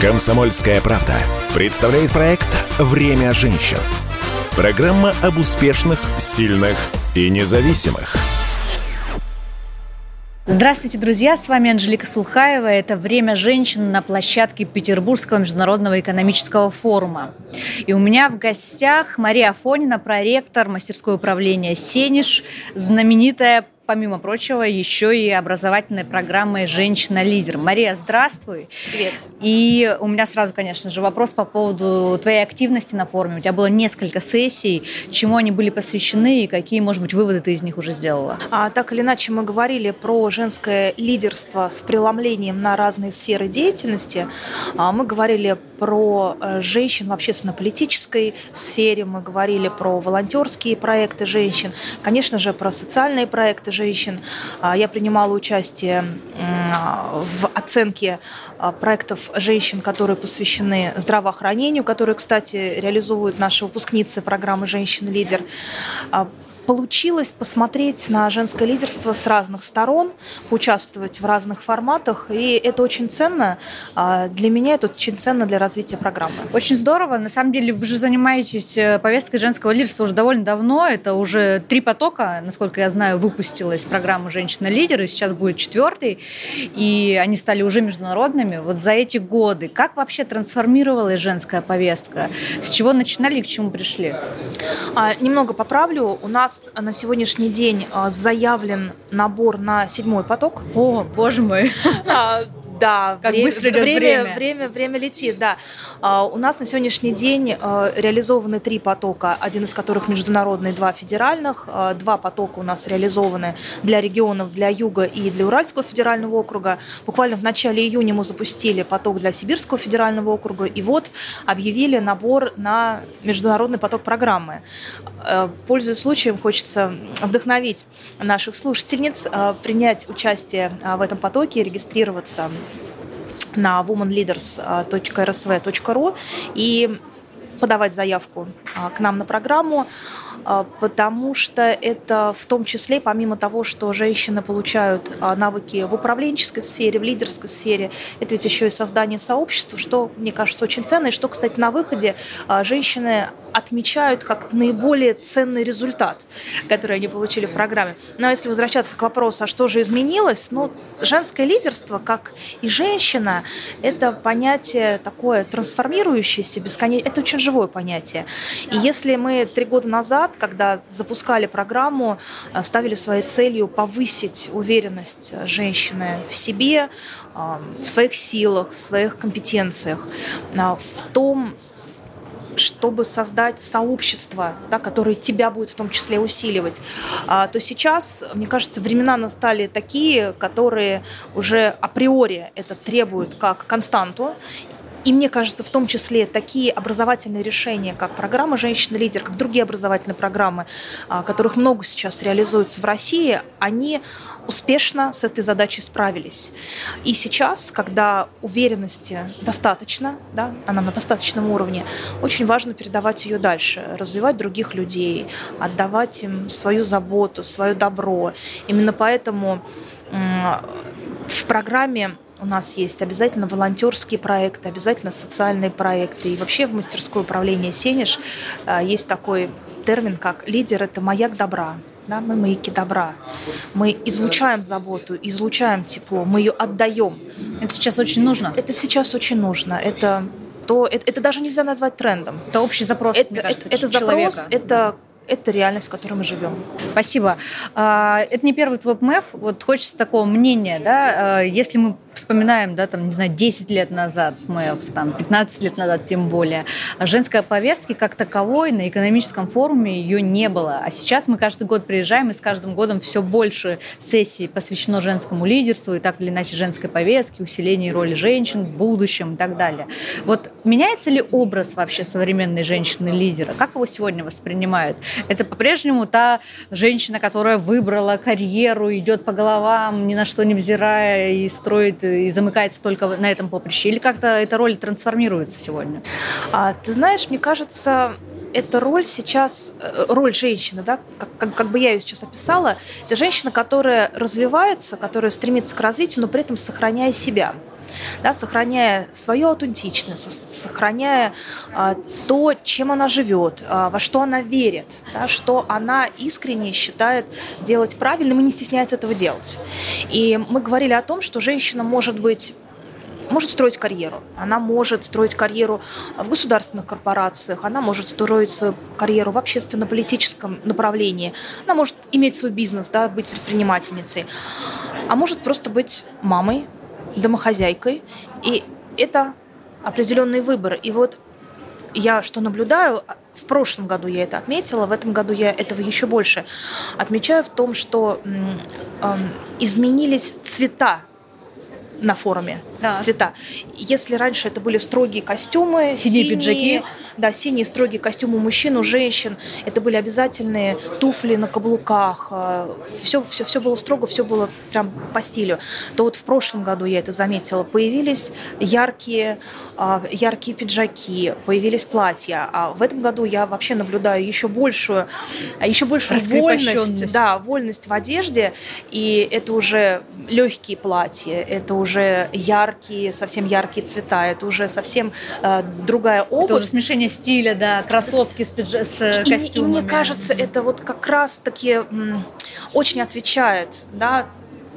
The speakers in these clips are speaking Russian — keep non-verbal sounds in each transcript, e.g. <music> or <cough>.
Комсомольская правда представляет проект «Время женщин». Программа об успешных, сильных и независимых. Здравствуйте, друзья! С вами Анжелика Сулхаева. Это «Время женщин» на площадке Петербургского международного экономического форума. И у меня в гостях Мария Афонина, проректор мастерского управления «Сенеж», знаменитая помимо прочего, еще и образовательной программой «Женщина-лидер». Мария, здравствуй. Привет. И у меня сразу, конечно же, вопрос по поводу твоей активности на форуме. У тебя было несколько сессий. Чему они были посвящены и какие, может быть, выводы ты из них уже сделала? А, так или иначе, мы говорили про женское лидерство с преломлением на разные сферы деятельности. А, мы говорили про э, женщин в общественно-политической сфере, мы говорили про волонтерские проекты женщин, конечно же, про социальные проекты женщин. А, я принимала участие в оценке а, проектов женщин, которые посвящены здравоохранению, которые, кстати, реализуют наши выпускницы программы «Женщина-лидер» а, получилось посмотреть на женское лидерство с разных сторон, поучаствовать в разных форматах, и это очень ценно. А, для меня это очень ценно для развития программы. Очень здорово. На самом деле вы же занимаетесь э, повесткой женского лидерства уже довольно давно. Это уже три потока, насколько я знаю, выпустилась программа «Женщина-лидер», и сейчас будет четвертый, и они стали уже международными. Вот за эти годы как вообще трансформировалась женская повестка? С чего начинали и к чему пришли? А, немного поправлю. У нас на сегодняшний день а, заявлен набор на седьмой поток. О, боже мой. Да, как время, быстро идет время, время. Время, время летит, да. А, у нас на сегодняшний день а, реализованы три потока, один из которых международный, два федеральных. А, два потока у нас реализованы для регионов, для Юга и для Уральского федерального округа. Буквально в начале июня мы запустили поток для Сибирского федерального округа. И вот объявили набор на международный поток программы. Пользуясь случаем, хочется вдохновить наших слушательниц принять участие в этом потоке, регистрироваться на womanleaders.rsv.ru и подавать заявку а, к нам на программу. А, потому что это в том числе, помимо того, что женщины получают а, навыки в управленческой сфере, в лидерской сфере, это ведь еще и создание сообщества, что, мне кажется, очень ценно, и что, кстати, на выходе а, женщины отмечают как наиболее ценный результат, который они получили в программе. Но если возвращаться к вопросу, а что же изменилось, ну, женское лидерство, как и женщина, это понятие такое трансформирующееся, бесконечно, это очень живое понятие. И если мы три года назад когда запускали программу, э, ставили своей целью повысить уверенность женщины в себе, э, в своих силах, в своих компетенциях, э, в том, чтобы создать сообщество, да, которое тебя будет в том числе усиливать, то сейчас, мне кажется, времена настали такие, которые уже априори это требуют как константу, и мне кажется, в том числе такие образовательные решения, как программа «Женщина-лидер», как другие образовательные программы, а, которых много сейчас реализуется в России, они успешно с этой задачей справились. И сейчас, когда уверенности достаточно, да, она на достаточном уровне, очень важно передавать ее дальше, развивать других людей, отдавать им свою заботу, свое добро. Именно поэтому в программе у нас есть обязательно волонтерские проекты, обязательно социальные проекты. И вообще в мастерское управление «Сенеж» э, есть такой термин, как «лидер – это маяк добра». Да, мы маяки добра. Мы излучаем заботу, излучаем тепло, мы ее отдаем. Это сейчас очень нужно. Это сейчас очень нужно. Это то это, это даже нельзя назвать трендом. Это общий запрос. Это, мне кажется, это, это запрос, это это реальность, в которой мы живем. Спасибо. А, это не первый твой МЭФ. Вот хочется такого мнения, да, а, если мы вспоминаем, да, там, не знаю, 10 лет назад МЭФ, там, 15 лет назад тем более, женской повестки как таковой на экономическом форуме ее не было. А сейчас мы каждый год приезжаем, и с каждым годом все больше сессий посвящено женскому лидерству и так или иначе женской повестке, усилению роли женщин в будущем и так далее. Вот меняется ли образ вообще современной женщины-лидера? Как его сегодня воспринимают? Это по-прежнему та женщина, которая выбрала карьеру, идет по головам, ни на что не взирая и строит и замыкается только на этом поприще? Или как-то эта роль трансформируется сегодня? А, ты знаешь, мне кажется, эта роль сейчас, э, роль женщины, да, как, как, как бы я ее сейчас описала, это женщина, которая развивается, которая стремится к развитию, но при этом сохраняя себя. Да, сохраняя свою аутентичность, сохраняя а, то, чем она живет, а, во что она верит, да, что она искренне считает делать правильным и не стесняется этого делать. И мы говорили о том, что женщина может быть может строить карьеру. Она может строить карьеру в государственных корпорациях, она может строить свою карьеру в общественно-политическом направлении, она может иметь свой бизнес, да, быть предпринимательницей, а может просто быть мамой, домохозяйкой. И это определенный выбор. И вот я что наблюдаю, в прошлом году я это отметила, в этом году я этого еще больше отмечаю в том, что э, изменились цвета на форуме да. цвета. Если раньше это были строгие костюмы, синие, синие пиджаки, да, синие строгие костюмы мужчин, у женщин, это были обязательные туфли на каблуках, все, все, все было строго, все было прям по стилю. То вот в прошлом году я это заметила, появились яркие, а, яркие пиджаки, появились платья, а в этом году я вообще наблюдаю еще большую, еще большую вольность, да, вольность в одежде, и это уже легкие платья, это уже яркие яркие, совсем яркие цвета. Это уже совсем э, другая обувь. Это уже смешение стиля, да, кроссовки с, пидж... с и, костюмами. И, и мне кажется, это вот как раз-таки очень отвечает да,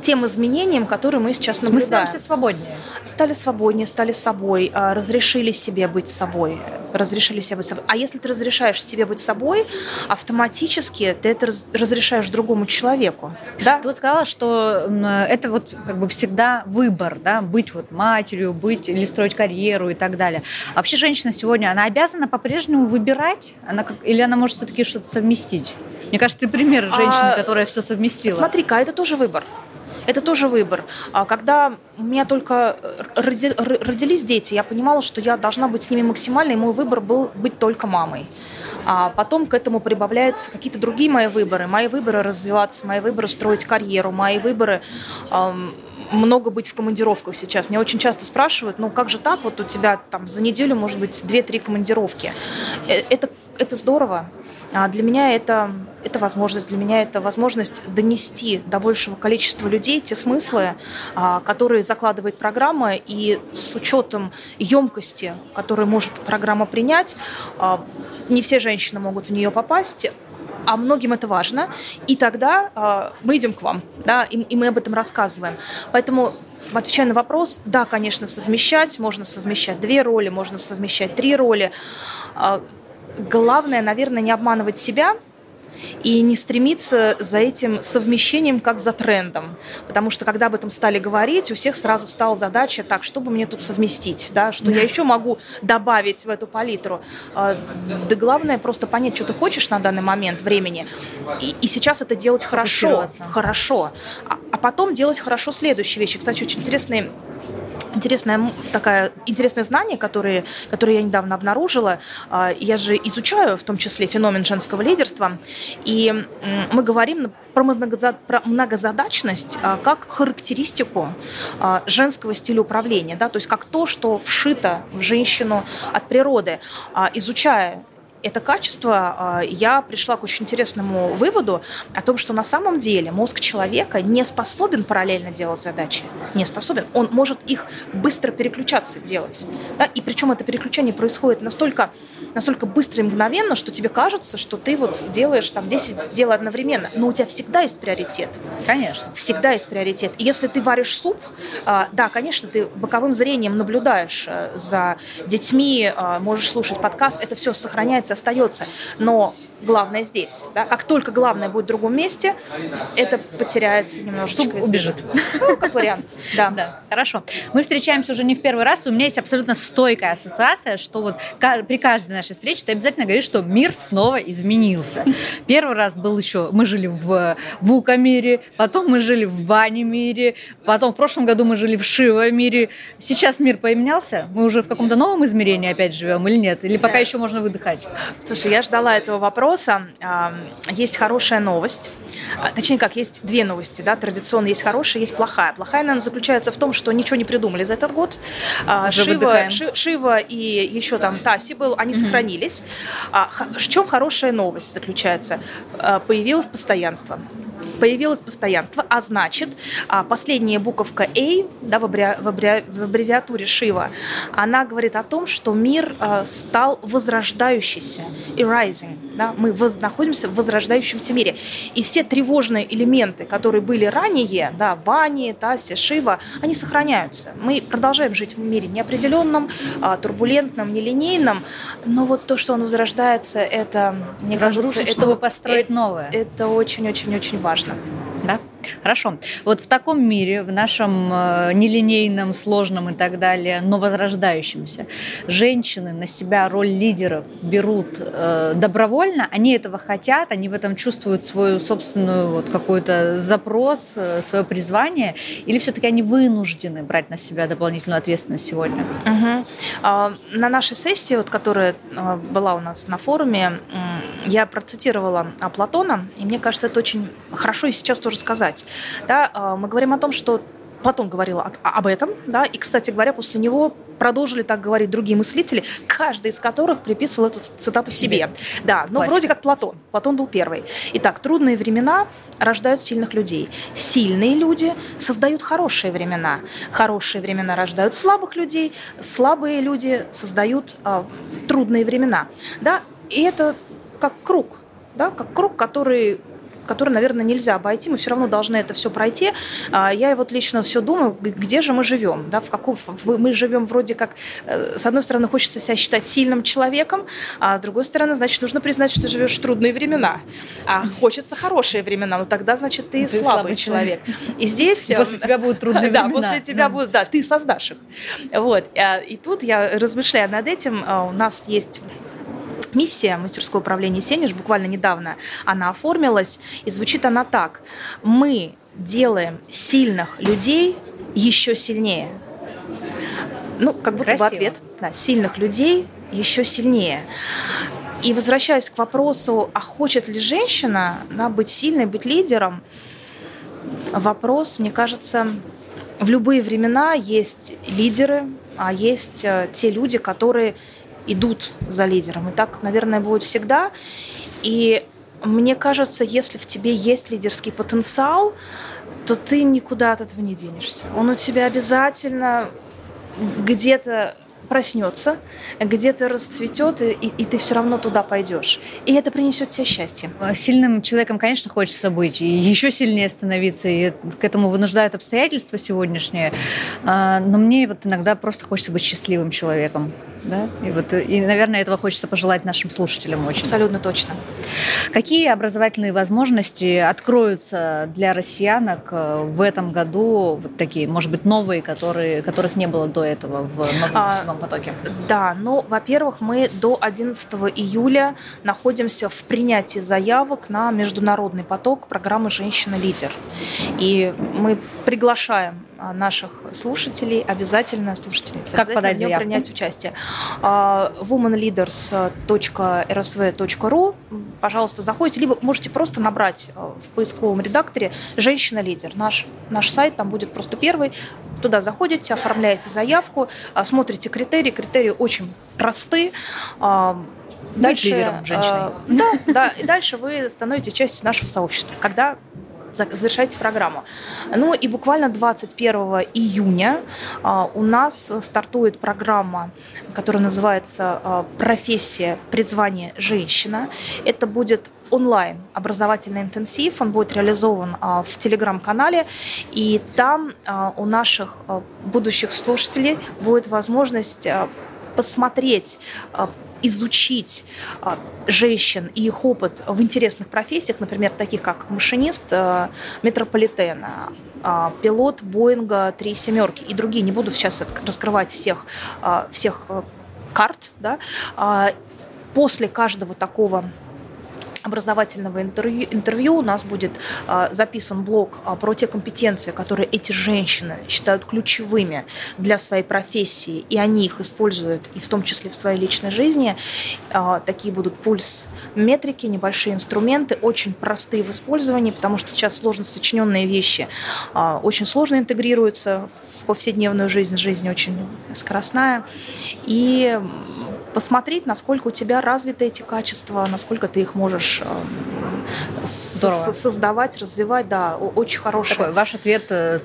тем изменениям, которые мы сейчас наблюдаем. Мы становимся свободнее. Стали свободнее, стали собой, а, разрешили себе быть собой. Разрешили себе быть собой. А если ты разрешаешь себе быть собой, автоматически ты это разрешаешь другому человеку. Да? Ты вот сказала, что это вот как бы всегда выбор, да, быть вот матерью, быть или строить карьеру и так далее. вообще женщина сегодня, она обязана по-прежнему выбирать? Она как, или она может все-таки что-то совместить? Мне кажется, ты пример женщины, а, которая все совместила. Смотри-ка, это тоже выбор. Это тоже выбор. А когда у меня только роди, родились дети, я понимала, что я должна быть с ними максимально, и мой выбор был быть только мамой. А потом к этому прибавляются какие-то другие мои выборы. Мои выборы развиваться, мои выборы строить карьеру, мои выборы эм, много быть в командировках сейчас. Меня очень часто спрашивают, ну как же так, вот у тебя там за неделю может быть 2-3 командировки. Э, это, это здорово. А для меня это, это возможность, для меня это возможность донести до большего количества людей те смыслы, а, которые закладывает программа, и с учетом емкости, которую может программа принять, а, не все женщины могут в нее попасть, а многим это важно, и тогда э, мы идем к вам, да, и, и мы об этом рассказываем. Поэтому отвечая на вопрос, да, конечно, совмещать, можно совмещать две роли, можно совмещать три роли главное, наверное, не обманывать себя, и не стремиться за этим совмещением как за трендом. Потому что когда об этом стали говорить, у всех сразу стала задача, так, что бы мне тут совместить, да, что я еще могу добавить в эту палитру. А, да главное просто понять, что ты хочешь на данный момент времени, и, и сейчас это делать хорошо, хорошо, а, а потом делать хорошо следующие вещи. Кстати, очень интересные интересное, такая, интересное знание, которое, которое я недавно обнаружила. А, я же изучаю в том числе феномен женского лидерства, и мы говорим про многозадачность а, как характеристику а, женского стиля управления, да, то есть как то, что вшито в женщину от природы. Изучая это качество, а, я пришла к очень интересному выводу о том, что на самом деле мозг человека не способен параллельно делать задачи. Не способен. Он может их быстро переключаться делать. Да? И причем это переключение происходит настолько, настолько быстро и мгновенно, что тебе кажется, что ты вот делаешь там 10 дел одновременно. Но у тебя всегда есть приоритет. Конечно. Всегда есть приоритет. И если ты варишь суп, а, да, конечно, ты боковым зрением наблюдаешь э, за детьми, а, можешь слушать подкаст, это все сохраняется остается. Но главное здесь. Да? Как только главное будет в другом месте, это потеряется немножечко. Суп убежит. Ну, как вариант, <laughs> да. да. Хорошо. Мы встречаемся уже не в первый раз. У меня есть абсолютно стойкая ассоциация, что вот при каждой нашей встрече ты обязательно говоришь, что мир снова изменился. Первый раз был еще, мы жили в Вука мире, потом мы жили в Бане мире, потом в прошлом году мы жили в Шива мире. Сейчас мир поменялся? Мы уже в каком-то новом измерении опять живем или нет? Или пока еще можно выдыхать? Слушай, я ждала этого вопроса вопроса есть хорошая новость. А, точнее, как, есть две новости. Да? Традиционно есть хорошая, есть плохая. Плохая, наверное, заключается в том, что ничего не придумали за этот год. А, Шива, Ши, Шива и еще там Таси был, они mm-hmm. сохранились. А, в чем хорошая новость заключается? Появилось постоянство. Появилось постоянство, а значит, а, последняя буковка A да, в, абри... в, аббревиатуре Шива, она говорит о том, что мир а, стал возрождающийся, и rising. Да? Мы воз... находимся в возрождающемся мире. И все тревожные элементы, которые были ранее, да, Бани, Таси, Шива, они сохраняются. Мы продолжаем жить в мире неопределенном, а, турбулентном, нелинейном, но вот то, что он возрождается, это, мне Разрушить, кажется, чтобы построить новое. Это очень-очень-очень важно. Thank you. Хорошо. Вот в таком мире, в нашем э, нелинейном, сложном и так далее, но возрождающемся, женщины на себя роль лидеров берут э, добровольно, они этого хотят, они в этом чувствуют свою собственную вот какой-то запрос, э, свое призвание, или все-таки они вынуждены брать на себя дополнительную ответственность сегодня? Угу. А, на нашей сессии, вот, которая а, была у нас на форуме, я процитировала Платона, и мне кажется, это очень хорошо и сейчас тоже сказать. Да, а, мы говорим о том, что Платон говорил об этом, да, и, кстати говоря, после него продолжили так говорить другие мыслители, каждый из которых приписывал эту цитату себе. себе. Да, но Классика. вроде как Платон. Платон был первый. Итак, трудные времена рождают сильных людей. Сильные люди создают хорошие времена. Хорошие времена рождают слабых людей. Слабые люди создают э, трудные времена. Да, и это как круг, да, как круг, который который, наверное, нельзя обойти, мы все равно должны это все пройти. А, я вот лично все думаю, где же мы живем, да, в каком мы живем вроде как, э, с одной стороны, хочется себя считать сильным человеком, а с другой стороны, значит, нужно признать, что ты живешь в трудные времена, а хочется хорошие времена, ну тогда, значит, ты, ты слабый, слабый человек. И здесь... После тебя будут трудные <laughs> времена. Да, после тебя будут, да, ты создашь их. Вот. А, и тут я размышляя над этим, у нас есть миссия мастерского управления «Сенеж» буквально недавно она оформилась, и звучит она так. Мы делаем сильных людей еще сильнее. Ну, как будто Красиво. бы ответ. Да, сильных людей еще сильнее. И возвращаясь к вопросу, а хочет ли женщина да, быть сильной, быть лидером, вопрос, мне кажется, в любые времена есть лидеры, а есть э, те люди, которые идут за лидером. И так, наверное, будет всегда. И мне кажется, если в тебе есть лидерский потенциал, то ты никуда от этого не денешься. Он у тебя обязательно где-то проснется, где-то расцветет, и, и ты все равно туда пойдешь. И это принесет тебе счастье. Сильным человеком, конечно, хочется быть, и еще сильнее становиться, и к этому вынуждают обстоятельства сегодняшние. А, но мне вот иногда просто хочется быть счастливым человеком. Да? И, вот, и, наверное, этого хочется пожелать нашим слушателям очень. Абсолютно точно. Какие образовательные возможности откроются для россиянок э, в этом году, вот такие, может быть, новые, которые, которых не было до этого в новом а, потоке? Да, ну, во-первых, мы до 11 июля находимся в принятии заявок на международный поток программы «Женщина-лидер». И мы приглашаем наших слушателей, обязательно слушателей, как обязательно подать нем принять участие. А, womanleaders.rsv.ru Пожалуйста, заходите, либо можете просто набрать а, в поисковом редакторе «Женщина-лидер». Наш, наш сайт там будет просто первый. Туда заходите, оформляете заявку, смотрите критерии. Критерии очень просты. Дальше, лидером женщиной. Да, да, и дальше вы становитесь частью нашего сообщества, когда завершаете программу. Ну и буквально 21 июня а, у нас стартует программа, которая называется а, «Профессия призвание женщина». Это будет онлайн образовательный интенсив, он будет реализован а, в телеграм-канале, и там у наших будущих слушателей будет возможность посмотреть изучить а, женщин и их опыт в интересных профессиях, например, таких как машинист э, метрополитена, а, пилот Боинга 3 семерки и другие. Не буду сейчас раскрывать всех, а, всех э, карт. Да? После каждого такого образовательного интервью, интервью у нас будет а, записан блог а, про те компетенции, которые эти женщины считают ключевыми для своей профессии, и они их используют, и в том числе в своей личной жизни. А, такие будут пульс метрики, небольшие инструменты, очень простые в использовании, потому что сейчас сложно сочиненные вещи а, очень сложно интегрируются в повседневную жизнь, жизнь очень скоростная. И посмотреть, насколько у тебя развиты эти качества, насколько ты их можешь эм, создавать, развивать, да, очень хороший. Такой ваш ответ э,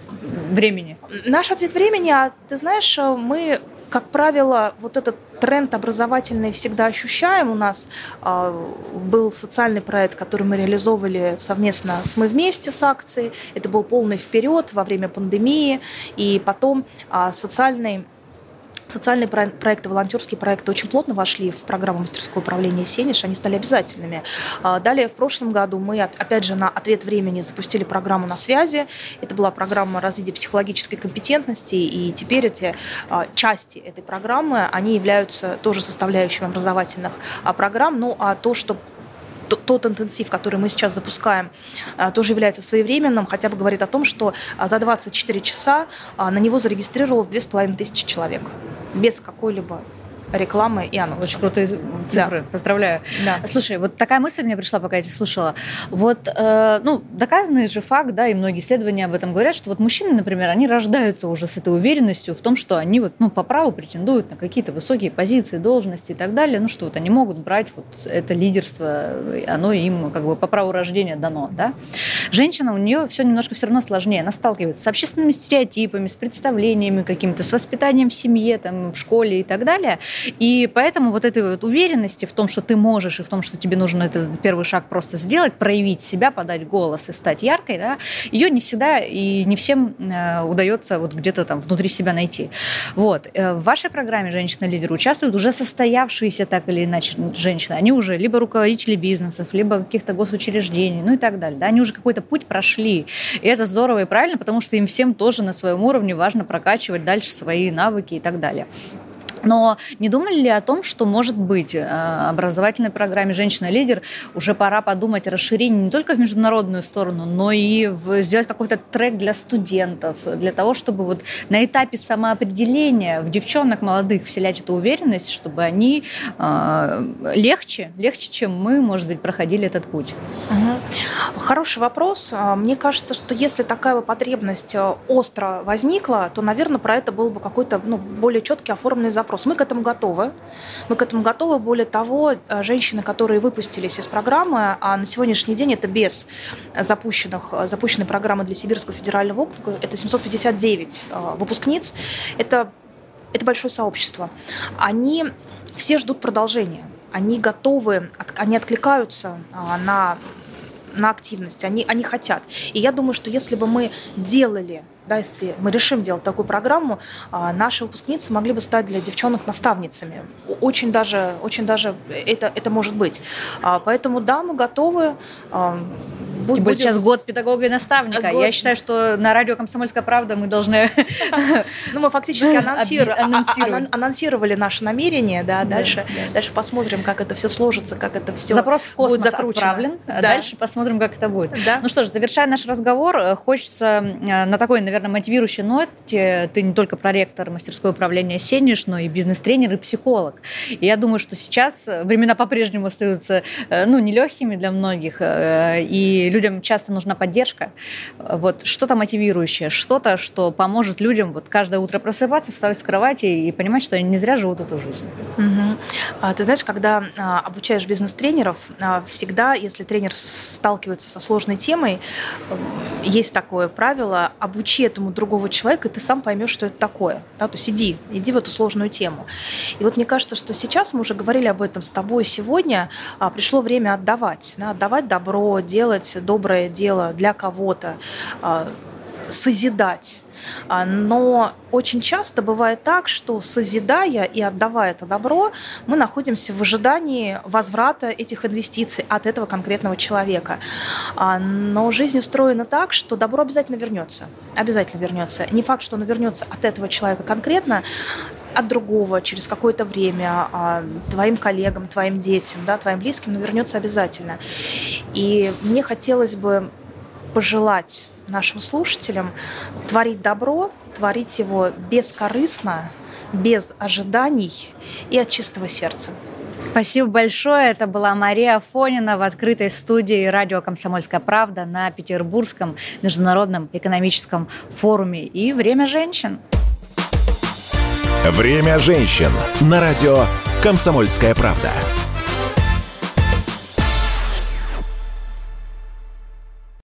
времени. Наш ответ времени, а ты знаешь, мы как правило, вот этот тренд образовательный всегда ощущаем. У нас э, был социальный проект, который мы реализовывали совместно с «Мы вместе» с акцией. Это был полный вперед во время пандемии. И потом э, социальный Социальные проекты, волонтерские проекты очень плотно вошли в программу мастерского управления «Сенеж», они стали обязательными. А, далее, в прошлом году мы, опять же, на «Ответ времени» запустили программу «На связи». Это была программа развития психологической компетентности, и теперь эти а, части этой программы, они являются тоже составляющими образовательных а, программ. Ну, а то, что тот интенсив, который мы сейчас запускаем, тоже является своевременным, хотя бы говорит о том, что за 24 часа на него зарегистрировалось 2500 человек без какой-либо рекламы и анонсов. Очень крутые цифры. Да. Поздравляю. Да. Слушай, вот такая мысль мне пришла, пока я тебя слушала. Вот, э, ну, доказанный же факт, да, и многие исследования об этом говорят, что вот мужчины, например, они рождаются уже с этой уверенностью в том, что они вот, ну, по праву претендуют на какие-то высокие позиции, должности и так далее, ну, что вот они могут брать вот это лидерство, оно им как бы по праву рождения дано, да. Женщина, у нее все немножко все равно сложнее. Она сталкивается с общественными стереотипами, с представлениями какими-то, с воспитанием в семье, там, в школе и так далее. И поэтому вот этой вот уверенности в том, что ты можешь, и в том, что тебе нужно этот первый шаг просто сделать, проявить себя, подать голос и стать яркой, да, ее не всегда и не всем э, удается вот где-то там внутри себя найти. Вот. Э, в вашей программе «Женщина-лидер» участвуют уже состоявшиеся так или иначе женщины. Они уже либо руководители бизнесов, либо каких-то госучреждений, ну и так далее. Да? Они уже какой-то путь прошли. И это здорово и правильно, потому что им всем тоже на своем уровне важно прокачивать дальше свои навыки и так далее. Но не думали ли о том, что, может быть, э, образовательной программе «Женщина-лидер» уже пора подумать о расширении не только в международную сторону, но и в, сделать какой-то трек для студентов, для того, чтобы вот на этапе самоопределения в девчонок молодых вселять эту уверенность, чтобы они э, легче, легче, чем мы, может быть, проходили этот путь? Угу. Хороший вопрос. А, мне кажется, что если такая потребность э, остро возникла, то, наверное, про это был бы какой-то ну, более четкий оформленный запрос. Мы к этому готовы. Мы к этому готовы. Более того, э, женщины, которые выпустились из программы, а на сегодняшний день это без запущенных, э, запущенной программы для Сибирского федерального округа, это 759 э, выпускниц. Это, это большое сообщество. Они все ждут продолжения. Они готовы, они откликаются на на активность, они, они хотят. И я думаю, что если бы мы делали да, если мы решим делать такую программу, а, наши выпускницы могли бы стать для девчонок наставницами. Очень даже, очень даже это, это может быть. А, поэтому да, мы готовы. А, Будь, будет сейчас год педагога и наставника. Год. Я считаю, что на радио «Комсомольская правда» мы должны... <laughs> Ну, мы фактически <laughs> анонсировали наше намерение, да, дальше дальше посмотрим, как это все сложится, как это все Запрос в космос отправлен, а дальше посмотрим, как это будет. Ну что ж, завершая наш разговор, э, хочется э, на такой, наверное, наверное, мотивирующей ноте. Ты не только проректор мастерского управления «Сенеж», но и бизнес-тренер и психолог. И я думаю, что сейчас времена по-прежнему остаются э, ну, нелегкими для многих, э, и людям часто нужна поддержка. Вот что-то мотивирующее, что-то, что поможет людям вот каждое утро просыпаться, вставать с кровати и понимать, что они не зря живут эту жизнь. Угу. Ты знаешь, когда а, обучаешь бизнес-тренеров, всегда, если тренер сталкивается со сложной темой, есть такое правило, обучи этому другого человека, и ты сам поймешь, что это такое. Да? То есть иди, иди в эту сложную тему. И вот мне кажется, что сейчас, мы уже говорили об этом с тобой сегодня, а, пришло время отдавать. Да? Отдавать добро, делать доброе дело для кого-то, а, созидать но очень часто бывает так, что созидая и отдавая это добро, мы находимся в ожидании возврата этих инвестиций от этого конкретного человека. А, но жизнь устроена так, что добро обязательно вернется. Обязательно вернется. Не факт, что оно вернется от этого человека конкретно, от другого через какое-то время, а, твоим коллегам, твоим детям, да, твоим близким, но вернется обязательно. И мне хотелось бы пожелать нашим слушателям творить добро, творить его бескорыстно, без ожиданий и от чистого сердца. Спасибо большое. Это была Мария Фонина в открытой студии радио «Комсомольская правда» на Петербургском международном экономическом форуме. И «Время женщин». «Время женщин» на радио «Комсомольская правда».